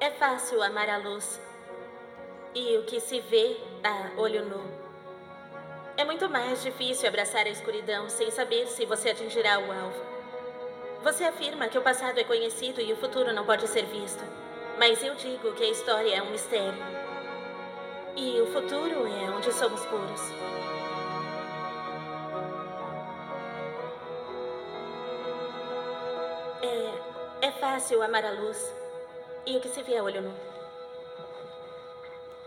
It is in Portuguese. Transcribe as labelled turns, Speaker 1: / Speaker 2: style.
Speaker 1: É fácil amar a luz. E o que se vê a olho nu. É muito mais difícil abraçar a escuridão sem saber se você atingirá o alvo. Você afirma que o passado é conhecido e o futuro não pode ser visto. Mas eu digo que a história é um mistério. E o futuro é onde somos puros. É, é fácil amar a luz e o que se vê a olho nu.